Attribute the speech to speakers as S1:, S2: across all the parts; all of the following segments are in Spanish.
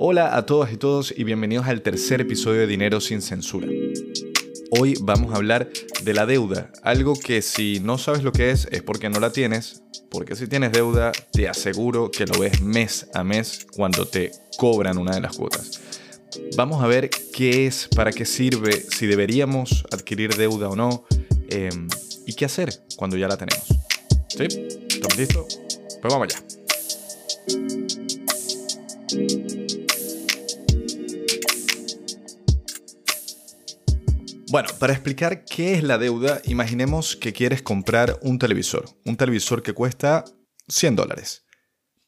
S1: Hola a todas y todos y bienvenidos al tercer episodio de Dinero sin Censura. Hoy vamos a hablar de la deuda, algo que si no sabes lo que es es porque no la tienes, porque si tienes deuda te aseguro que lo ves mes a mes cuando te cobran una de las cuotas. Vamos a ver qué es, para qué sirve, si deberíamos adquirir deuda o no em, y qué hacer cuando ya la tenemos. ¿Sí? ¿Estamos listos? Pues vamos allá. Bueno, para explicar qué es la deuda, imaginemos que quieres comprar un televisor, un televisor que cuesta 100 dólares,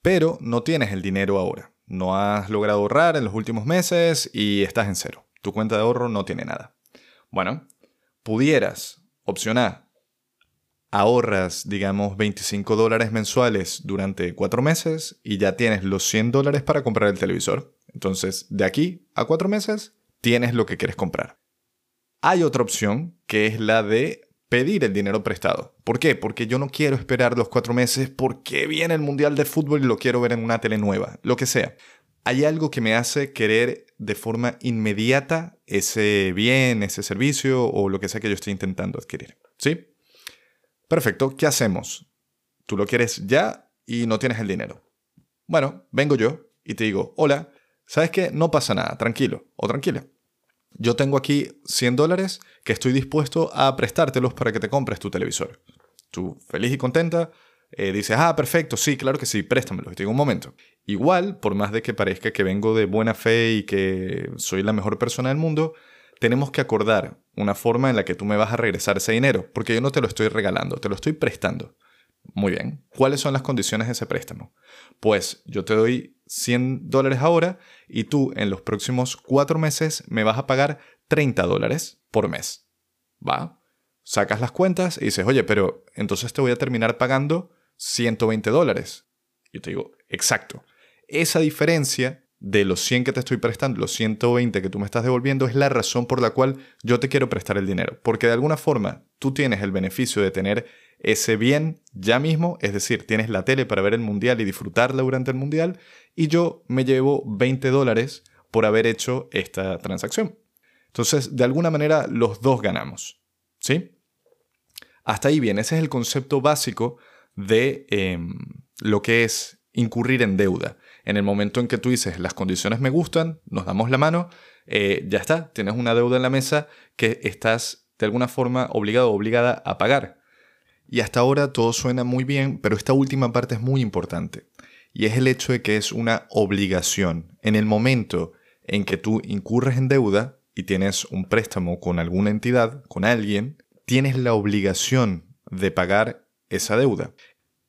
S1: pero no tienes el dinero ahora, no has logrado ahorrar en los últimos meses y estás en cero, tu cuenta de ahorro no tiene nada. Bueno, pudieras, opción A, ahorras, digamos, 25 dólares mensuales durante 4 meses y ya tienes los 100 dólares para comprar el televisor. Entonces, de aquí a 4 meses, tienes lo que quieres comprar. Hay otra opción que es la de pedir el dinero prestado. ¿Por qué? Porque yo no quiero esperar los cuatro meses porque viene el Mundial de Fútbol y lo quiero ver en una tele nueva, lo que sea. Hay algo que me hace querer de forma inmediata ese bien, ese servicio o lo que sea que yo estoy intentando adquirir. ¿Sí? Perfecto, ¿qué hacemos? Tú lo quieres ya y no tienes el dinero. Bueno, vengo yo y te digo, hola, ¿sabes qué? No pasa nada, tranquilo o tranquila yo tengo aquí 100 dólares que estoy dispuesto a prestártelos para que te compres tu televisor. Tú, feliz y contenta, eh, dices, ah, perfecto, sí, claro que sí, préstamelos. Y te digo un momento. Igual, por más de que parezca que vengo de buena fe y que soy la mejor persona del mundo, tenemos que acordar una forma en la que tú me vas a regresar ese dinero, porque yo no te lo estoy regalando, te lo estoy prestando. Muy bien. ¿Cuáles son las condiciones de ese préstamo? Pues yo te doy 100 dólares ahora y tú en los próximos cuatro meses me vas a pagar 30 dólares por mes. ¿Va? Sacas las cuentas y dices, oye, pero entonces te voy a terminar pagando 120 dólares. Yo te digo, exacto. Esa diferencia de los 100 que te estoy prestando, los 120 que tú me estás devolviendo, es la razón por la cual yo te quiero prestar el dinero. Porque de alguna forma tú tienes el beneficio de tener ese bien ya mismo, es decir, tienes la tele para ver el mundial y disfrutarla durante el mundial, y yo me llevo 20 dólares por haber hecho esta transacción. Entonces, de alguna manera, los dos ganamos. ¿Sí? Hasta ahí bien, ese es el concepto básico de em, lo que es incurrir en deuda. En el momento en que tú dices, las condiciones me gustan, nos damos la mano, eh, ya está, tienes una deuda en la mesa que estás de alguna forma obligado o obligada a pagar. Y hasta ahora todo suena muy bien, pero esta última parte es muy importante. Y es el hecho de que es una obligación. En el momento en que tú incurres en deuda y tienes un préstamo con alguna entidad, con alguien, tienes la obligación de pagar esa deuda.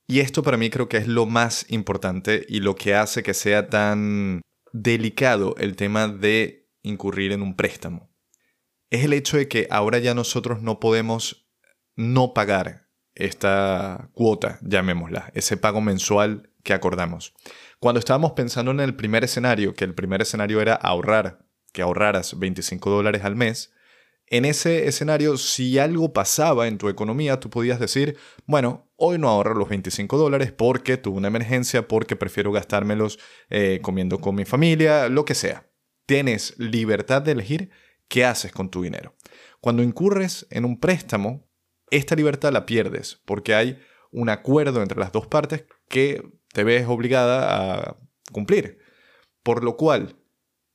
S1: Y esto para mí creo que es lo más importante y lo que hace que sea tan delicado el tema de incurrir en un préstamo. Es el hecho de que ahora ya nosotros no podemos no pagar esta cuota, llamémosla, ese pago mensual que acordamos. Cuando estábamos pensando en el primer escenario, que el primer escenario era ahorrar, que ahorraras 25 dólares al mes, en ese escenario, si algo pasaba en tu economía, tú podías decir, bueno, hoy no ahorro los 25 dólares porque tuve una emergencia, porque prefiero gastármelos eh, comiendo con mi familia, lo que sea. Tienes libertad de elegir qué haces con tu dinero. Cuando incurres en un préstamo, esta libertad la pierdes porque hay un acuerdo entre las dos partes que te ves obligada a cumplir. Por lo cual,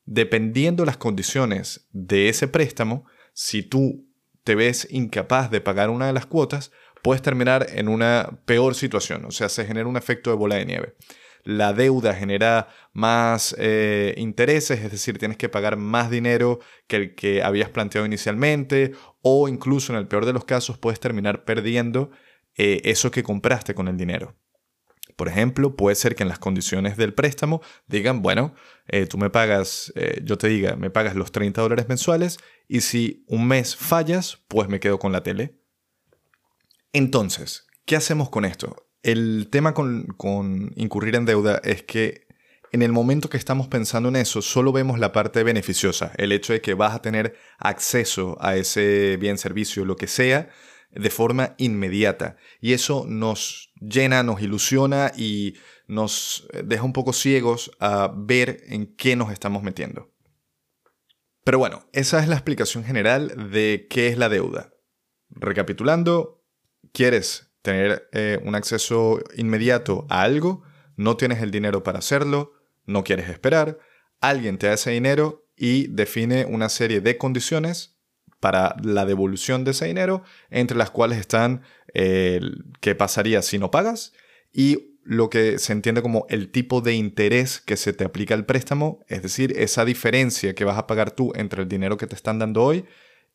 S1: dependiendo las condiciones de ese préstamo, si tú te ves incapaz de pagar una de las cuotas, puedes terminar en una peor situación, o sea, se genera un efecto de bola de nieve la deuda genera más eh, intereses, es decir, tienes que pagar más dinero que el que habías planteado inicialmente, o incluso en el peor de los casos puedes terminar perdiendo eh, eso que compraste con el dinero. Por ejemplo, puede ser que en las condiciones del préstamo digan, bueno, eh, tú me pagas, yo te diga, me pagas los 30 dólares mensuales y si un mes fallas, pues me quedo con la tele. Entonces, ¿qué hacemos con esto? El tema con, incurrir en deuda es que en el momento que estamos pensando en eso, solo vemos la parte beneficiosa, el hecho de que vas a tener acceso a ese bien, servicio, lo que sea, de forma inmediata. Y eso nos llena, nos ilusiona y nos deja un poco ciegos a ver en qué nos estamos metiendo. Pero bueno, esa es la explicación general de qué es la deuda. Recapitulando, quieres tener eh, un acceso inmediato a algo, no tienes el dinero para hacerlo, no quieres esperar, alguien te da ese dinero y define una serie de condiciones para la devolución de ese dinero, entre las cuales están eh, qué pasaría si no pagas y lo que se entiende como el tipo de interés que se te aplica al préstamo, es decir, esa diferencia que vas a pagar tú entre el dinero que te están dando hoy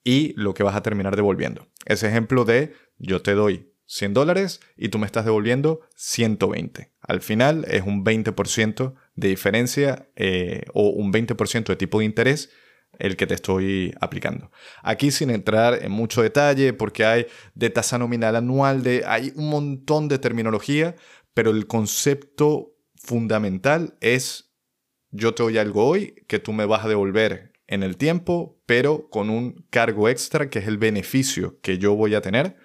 S1: y lo que vas a terminar devolviendo. Ese ejemplo de yo te doy 100 dólares y tú me estás devolviendo 120. Al final es un 20% de diferencia eh, o un 20% de tipo de interés el que te estoy aplicando. Aquí sin entrar en mucho detalle porque hay de tasa nominal anual, de, hay un montón de terminología, pero el concepto fundamental es yo te doy algo hoy que tú me vas a devolver en el tiempo, pero con un cargo extra que es el beneficio que yo voy a tener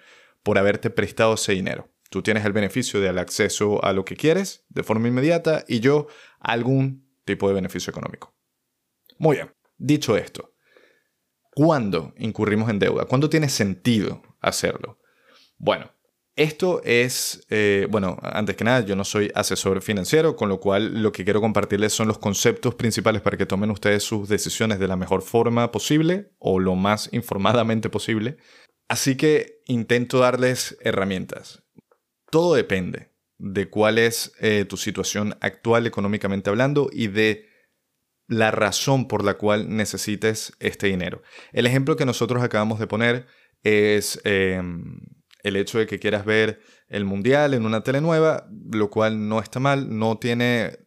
S1: por haberte prestado ese dinero. Tú tienes el beneficio del acceso a lo que quieres de forma inmediata y yo algún tipo de beneficio económico. Muy bien, dicho esto, ¿cuándo incurrimos en deuda? ¿Cuándo tiene sentido hacerlo? Bueno, esto es, eh, bueno, antes que nada, yo no soy asesor financiero, con lo cual lo que quiero compartirles son los conceptos principales para que tomen ustedes sus decisiones de la mejor forma posible o lo más informadamente posible. Así que intento darles herramientas. Todo depende de cuál es eh, tu situación actual económicamente hablando y de la razón por la cual necesites este dinero. El ejemplo que nosotros acabamos de poner es... Em, el hecho de que quieras ver el mundial en una tele nueva, lo cual no está mal, no tiene,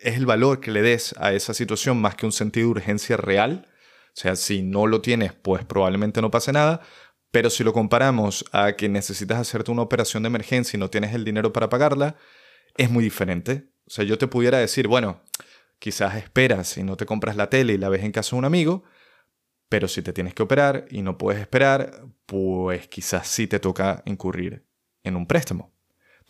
S1: es el valor que le des a esa situación más que un sentido de urgencia real. O sea, si no lo tienes, pues probablemente no pase nada. Pero si lo comparamos a que necesitas hacerte una operación de emergencia y no tienes el dinero para pagarla, es muy diferente. O sea, yo te pudiera decir, bueno, quizás esperas y no te compras la tele y la ves en casa de un amigo, pero si te tienes que operar y no puedes esperar, pues quizás sí te toca incurrir en un préstamo.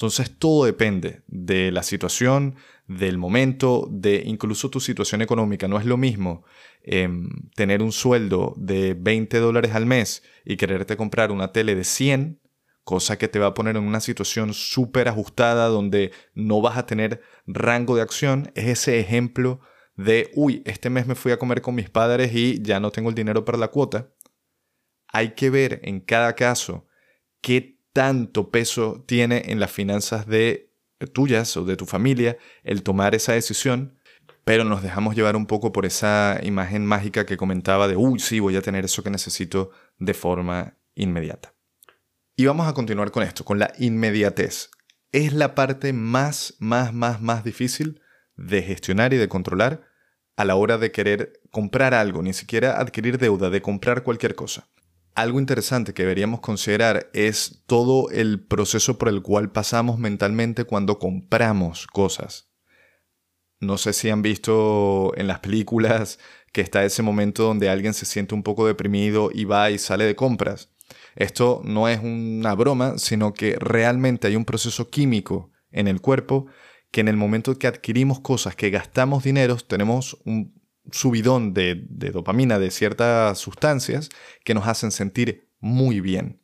S1: Entonces todo depende de la situación, del momento, de incluso tu situación económica. No es lo mismo em, tener un sueldo de 20 dólares al mes y quererte comprar una tele de 100, cosa que te va a poner en una situación súper ajustada donde no vas a tener rango de acción. Es ese ejemplo de, uy, este mes me fui a comer con mis padres y ya no tengo el dinero para la cuota, hay que ver en cada caso qué tanto peso tiene en las finanzas de tuyas o de tu familia el tomar esa decisión, pero nos dejamos llevar un poco por esa imagen mágica que comentaba de, uy, sí, voy a tener eso que necesito de forma inmediata. Y vamos a continuar con esto, con la inmediatez. Es la parte más, más, más, más difícil de gestionar y de controlar a la hora de querer comprar algo, ni siquiera adquirir deuda, de comprar cualquier cosa. Algo interesante que deberíamos considerar es todo el proceso por el cual pasamos mentalmente cuando compramos cosas. No sé si han visto en las películas que está ese momento donde alguien se siente un poco deprimido y va y sale de compras. Esto no es una broma, sino que realmente hay un proceso químico en el cuerpo que en el momento que adquirimos cosas, que gastamos dinero, tenemos un subidón de, dopamina, de ciertas sustancias que nos hacen sentir muy bien.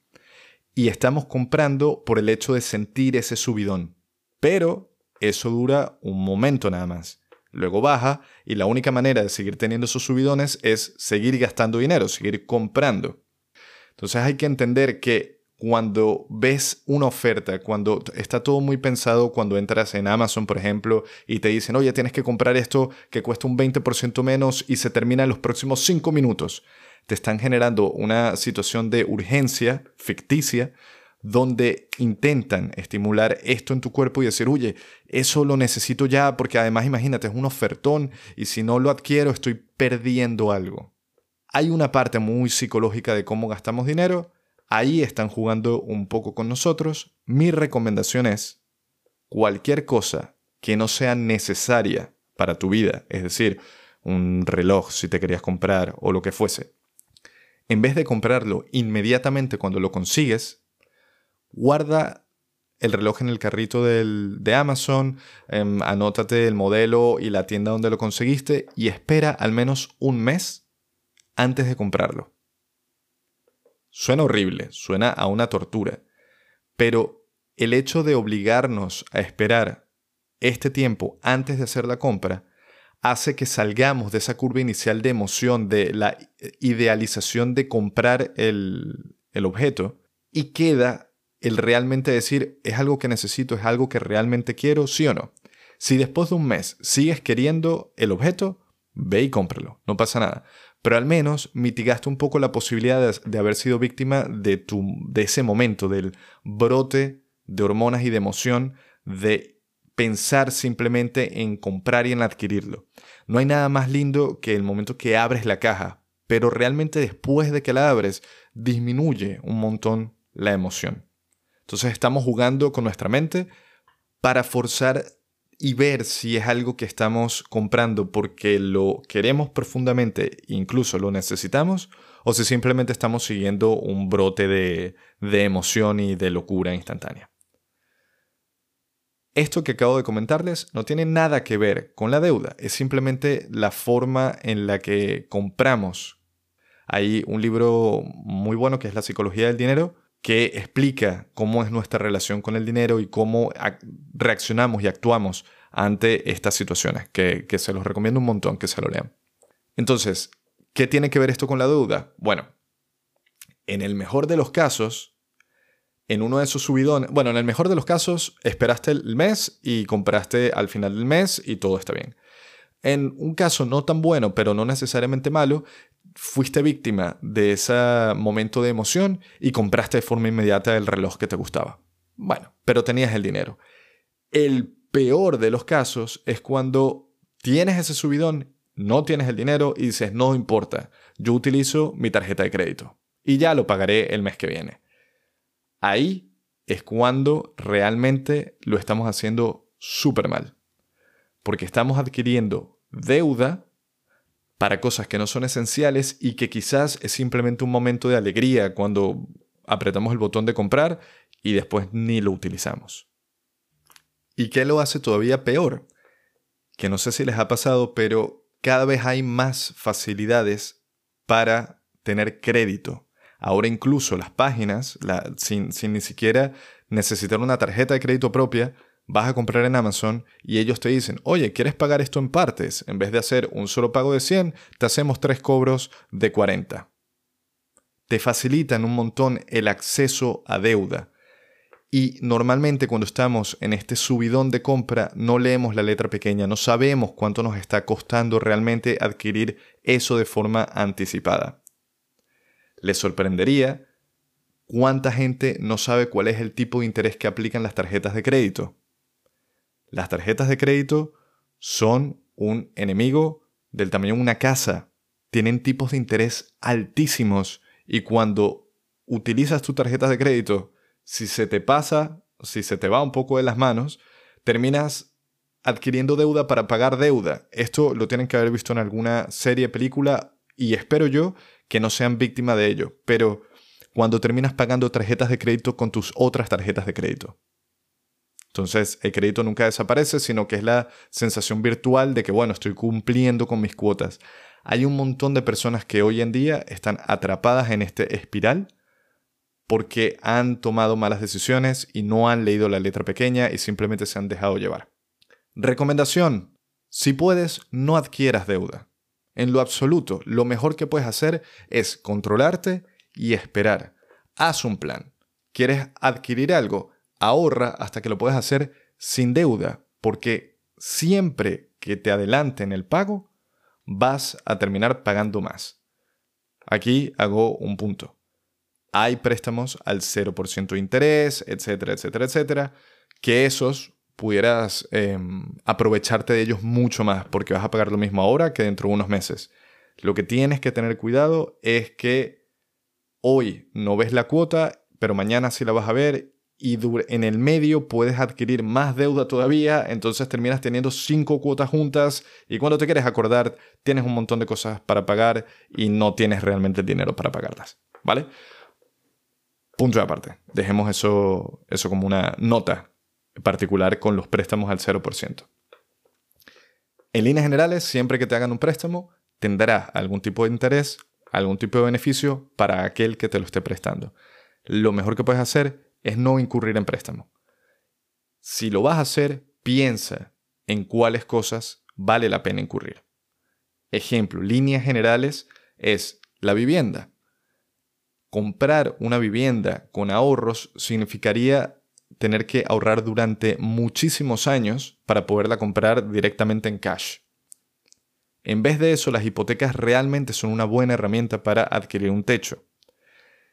S1: Y estamos comprando por el hecho de sentir ese subidón. Pero eso dura un momento nada más. Luego baja y la única manera de seguir teniendo esos subidones es seguir gastando dinero, seguir comprando. Entonces hay que entender que cuando ves una oferta, cuando está todo muy pensado, cuando entras en Amazon, por ejemplo, y te dicen, oye, tienes que comprar esto que cuesta un 20% menos y se termina en los próximos 5 minutos, te están generando una situación de urgencia ficticia donde intentan estimular esto en tu cuerpo y decir, oye, eso lo necesito ya porque además imagínate, es un ofertón y si no lo adquiero estoy perdiendo algo. Hay una parte muy psicológica de cómo gastamos dinero ahí están jugando un poco con nosotros. Mi recomendación es cualquier cosa que no sea necesaria para tu vida, es decir, un reloj si te querías comprar o lo que fuese, en vez de comprarlo inmediatamente cuando lo consigues, guarda el reloj en el carrito de Amazon, em, anótate el modelo y la tienda donde lo conseguiste y espera al menos un mes antes de comprarlo. Suena horrible, suena a una tortura, pero el hecho de obligarnos a esperar este tiempo antes de hacer la compra hace que salgamos de esa curva inicial de emoción, de la idealización de comprar el, el objeto, y queda el realmente decir, es algo que necesito, es algo que realmente quiero, sí o no. Si después de un mes sigues queriendo el objeto, ve y cómpralo, no pasa nada. Pero al menos mitigaste un poco la posibilidad de, haber sido víctima de, tu, de ese momento, del brote de hormonas y de emoción, de pensar simplemente en comprar y en adquirirlo. No hay nada más lindo que el momento que abres la caja, pero realmente después de que la abres, disminuye un montón la emoción. Entonces estamos jugando con nuestra mente para forzar y ver si es algo que estamos comprando porque lo queremos profundamente, incluso lo necesitamos, o si simplemente estamos siguiendo un brote de, de emoción y de locura instantánea. Esto que acabo de comentarles no tiene nada que ver con la deuda, es simplemente la forma en la que compramos. Hay un libro muy bueno que es La psicología del dinero, que explica cómo es nuestra relación con el dinero y cómo reaccionamos y actuamos ante estas situaciones, que, se los recomiendo un montón que se lo lean. Entonces, ¿qué tiene que ver esto con la deuda? Bueno, en el mejor de los casos, en uno de esos subidones, bueno, en el mejor de los casos, esperaste el mes y compraste al final del mes y todo está bien. En un caso no tan bueno, pero no necesariamente malo, fuiste víctima de ese momento de emoción y compraste de forma inmediata el reloj que te gustaba. Bueno, pero tenías el dinero. El peor de los casos es cuando tienes ese subidón, no tienes el dinero y dices, no importa, yo utilizo mi tarjeta de crédito y ya lo pagaré el mes que viene. Ahí es cuando realmente lo estamos haciendo súper mal. Porque estamos adquiriendo deuda para cosas que no son esenciales y que quizás es simplemente un momento de alegría cuando apretamos el botón de comprar y después ni lo utilizamos. ¿Y qué lo hace todavía peor? Que no sé si les ha pasado, pero cada vez hay más facilidades para tener crédito. Ahora incluso las páginas, sin, sin ni siquiera necesitar una tarjeta de crédito propia, vas a comprar en Amazon y ellos te dicen, oye, ¿quieres pagar esto en partes? En vez de hacer un solo pago de 100, te hacemos tres cobros de 40. Te facilitan un montón el acceso a deuda. Y normalmente cuando estamos en este subidón de compra no leemos la letra pequeña, no sabemos cuánto nos está costando realmente adquirir eso de forma anticipada. Les sorprendería cuánta gente no sabe cuál es el tipo de interés que aplican las tarjetas de crédito. Las tarjetas de crédito son un enemigo del tamaño de una casa. Tienen tipos de interés altísimos y cuando utilizas tu tarjeta de crédito, si se te pasa, si se te va un poco de las manos, terminas adquiriendo deuda para pagar deuda. Esto lo tienen que haber visto en alguna serie, película y espero yo que no sean víctima de ello. Pero cuando terminas pagando tarjetas de crédito con tus otras tarjetas de crédito. Entonces, el crédito nunca desaparece, sino que es la sensación virtual de que, bueno, estoy cumpliendo con mis cuotas. Hay un montón de personas que hoy en día están atrapadas en este espiral porque han tomado malas decisiones y no han leído la letra pequeña y simplemente se han dejado llevar. Recomendación. Si puedes, no adquieras deuda. En lo absoluto, lo mejor que puedes hacer es controlarte y esperar. Haz un plan. ¿Quieres adquirir algo? Ahorra hasta que lo puedas hacer sin deuda, porque siempre que te adelanten el pago, vas a terminar pagando más. Aquí hago un punto. Hay préstamos al 0% de interés, etcétera, etcétera, etcétera, que esos pudieras em, aprovecharte de ellos mucho más, porque vas a pagar lo mismo ahora que dentro de unos meses. Lo que tienes que tener cuidado es que hoy no ves la cuota, pero mañana sí la vas a ver y en el medio puedes adquirir más deuda todavía, entonces terminas teniendo cinco cuotas juntas y cuando te quieres acordar tienes un montón de cosas para pagar y no tienes realmente el dinero para pagarlas, ¿vale? Punto de aparte. Dejemos eso, eso como una nota particular con los préstamos al 0%. En líneas generales, siempre que te hagan un préstamo, tendrá algún tipo de interés, algún tipo de beneficio para aquel que te lo esté prestando. Lo mejor que puedes hacer es no incurrir en préstamo. Si lo vas a hacer, piensa en cuáles cosas vale la pena incurrir. Ejemplo, líneas generales es la vivienda comprar una vivienda con ahorros significaría tener que ahorrar durante muchísimos años para poderla comprar directamente en cash. En vez de eso, las hipotecas realmente son una buena herramienta para adquirir un techo.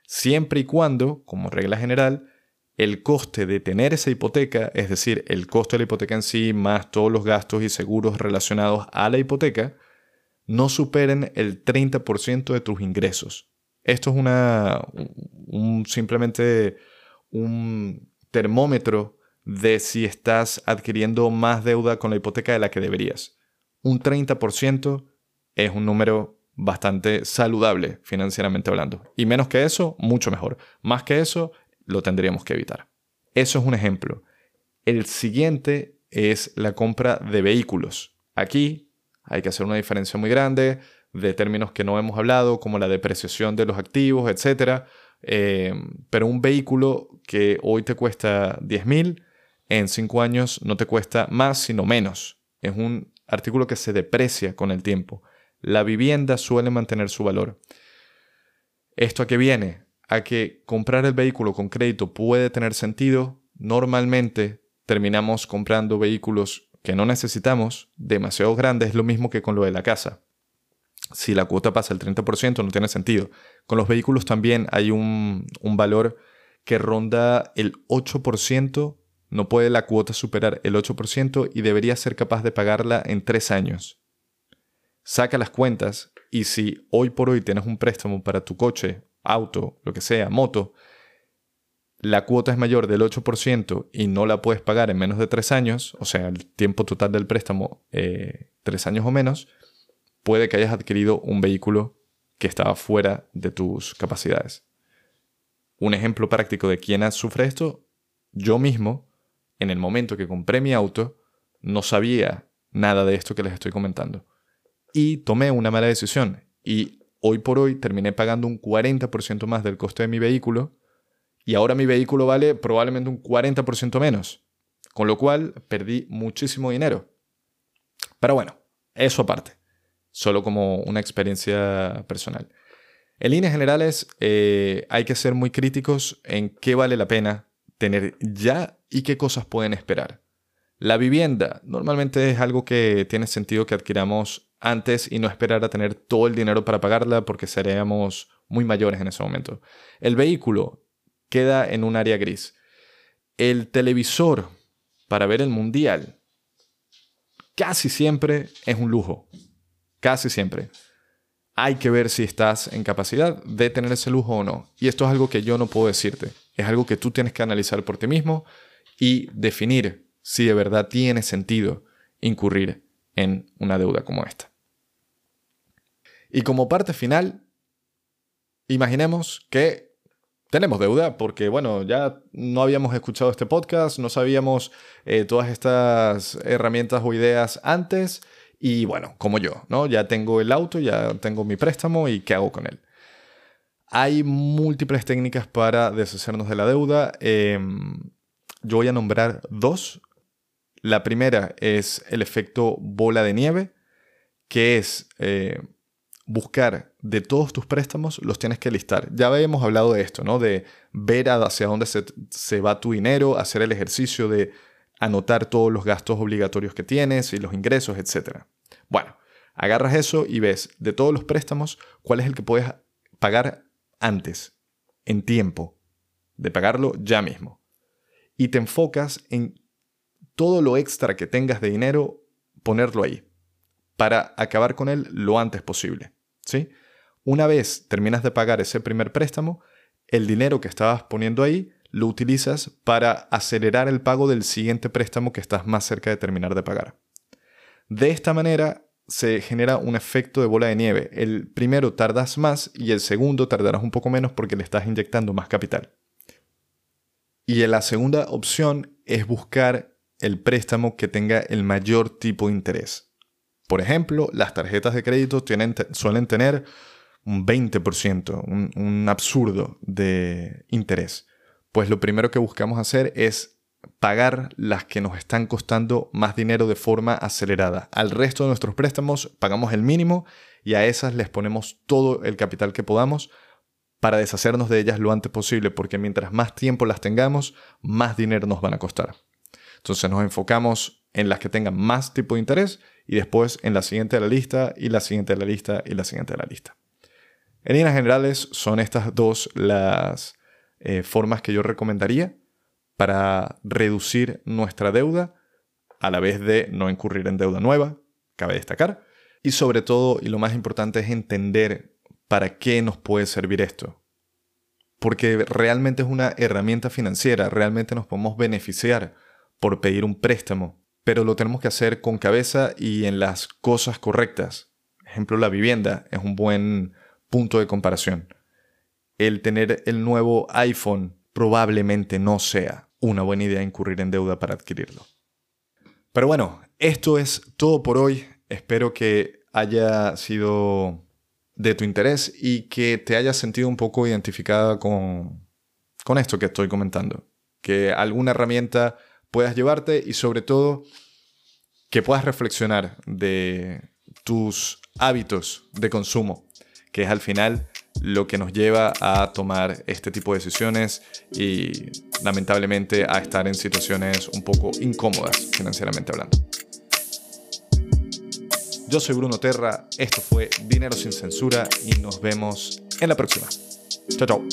S1: Siempre y cuando, como regla general, el coste de tener esa hipoteca, es decir, el coste de la hipoteca en sí, más todos los gastos y seguros relacionados a la hipoteca, no superen el 30% de tus ingresos. Esto es una, un, simplemente un termómetro de si estás adquiriendo más deuda con la hipoteca de la que deberías. Un 30% es un número bastante saludable financieramente hablando. Y menos que eso, mucho mejor. Más que eso, lo tendríamos que evitar. Eso es un ejemplo. El siguiente es la compra de vehículos. Aquí hay que hacer una diferencia muy grande de términos que no hemos hablado, como la depreciación de los activos, etc. Eh, pero un vehículo que hoy te cuesta 10.000, en 5 años no te cuesta más, sino menos. Es un artículo que se deprecia con el tiempo. La vivienda suele mantener su valor. ¿Esto a qué viene? A que comprar el vehículo con crédito puede tener sentido. Normalmente terminamos comprando vehículos que no necesitamos, demasiado grandes, es lo mismo que con lo de la casa si la cuota pasa el 30% no tiene sentido. Con los vehículos también hay un, valor que ronda el 8%, no puede la cuota superar el 8% y debería ser capaz de pagarla en 3 años. Saca las cuentas y si hoy por hoy tienes un préstamo para tu coche, auto, lo que sea, moto, la cuota es mayor del 8% y no la puedes pagar en menos de 3 años, o sea, el tiempo total del préstamo, eh, 3 años o menos, puede que hayas adquirido un vehículo que estaba fuera de tus capacidades. Un ejemplo práctico de quién sufre esto, yo mismo, en el momento que compré mi auto, no sabía nada de esto que les estoy comentando. Y tomé una mala decisión. Y hoy por hoy terminé pagando un 40% más del coste de mi vehículo. Y ahora mi vehículo vale probablemente un 40% menos. Con lo cual perdí muchísimo dinero. Pero bueno, eso aparte solo como una experiencia personal. En líneas generales, eh, hay que ser muy críticos en qué vale la pena tener ya y qué cosas pueden esperar. La vivienda normalmente es algo que tiene sentido que adquiramos antes y no esperar a tener todo el dinero para pagarla porque seríamos muy mayores en ese momento. El vehículo queda en un área gris. El televisor para ver el mundial casi siempre es un lujo casi siempre. Hay que ver si estás en capacidad de tener ese lujo o no. Y esto es algo que yo no puedo decirte. Es algo que tú tienes que analizar por ti mismo y definir si de verdad tiene sentido incurrir en una deuda como esta. Y como parte final, imaginemos que tenemos deuda porque, bueno, ya no habíamos escuchado este podcast, no sabíamos eh, todas estas herramientas o ideas antes y bueno, como yo, ¿no? Ya tengo el auto, ya tengo mi préstamo y ¿qué hago con él? Hay múltiples técnicas para deshacernos de la deuda. Em, yo voy a nombrar dos. La primera es el efecto bola de nieve, que es eh, buscar de todos tus préstamos, los tienes que listar. Ya habíamos hablado de esto, ¿no? De ver hacia dónde se, se va tu dinero, hacer el ejercicio de anotar todos los gastos obligatorios que tienes y los ingresos, etc. Bueno, agarras eso y ves de todos los préstamos cuál es el que puedes pagar antes, en tiempo, de pagarlo ya mismo. Y te enfocas en todo lo extra que tengas de dinero, ponerlo ahí, para acabar con él lo antes posible. ¿sí? Una vez terminas de pagar ese primer préstamo, el dinero que estabas poniendo ahí lo utilizas para acelerar el pago del siguiente préstamo que estás más cerca de terminar de pagar. De esta manera se genera un efecto de bola de nieve. El primero tardas más y el segundo tardarás un poco menos porque le estás inyectando más capital. Y la segunda opción es buscar el préstamo que tenga el mayor tipo de interés. Por ejemplo, las tarjetas de crédito suelen tener un 20%, un, un absurdo de interés. Pues lo primero que buscamos hacer es pagar las que nos están costando más dinero de forma acelerada. Al resto de nuestros préstamos pagamos el mínimo y a esas les ponemos todo el capital que podamos para deshacernos de ellas lo antes posible, porque mientras más tiempo las tengamos, más dinero nos van a costar. Entonces nos enfocamos en las que tengan más tipo de interés y después en la siguiente de la lista y la siguiente de la lista y la siguiente de la lista. En líneas generales son estas dos las eh, formas que yo recomendaría para reducir nuestra deuda a la vez de no incurrir en deuda nueva, cabe destacar. Y sobre todo, y lo más importante es entender para qué nos puede servir esto. Porque realmente es una herramienta financiera, realmente nos podemos beneficiar por pedir un préstamo, pero lo tenemos que hacer con cabeza y en las cosas correctas. Ejemplo, la vivienda es un buen punto de comparación. El tener el nuevo iPhone probablemente no sea una buena idea incurrir en deuda para adquirirlo. Pero bueno, esto es todo por hoy. Espero que haya sido de tu interés y que te hayas sentido un poco identificada con, con esto que estoy comentando. Que alguna herramienta puedas llevarte y sobre todo que puedas reflexionar de tus hábitos de consumo, que es al final lo que nos lleva a tomar este tipo de decisiones y lamentablemente a estar en situaciones un poco incómodas financieramente hablando. Yo soy Bruno Terra, esto fue Dinero sin Censura y nos vemos en la próxima. Chao, chao.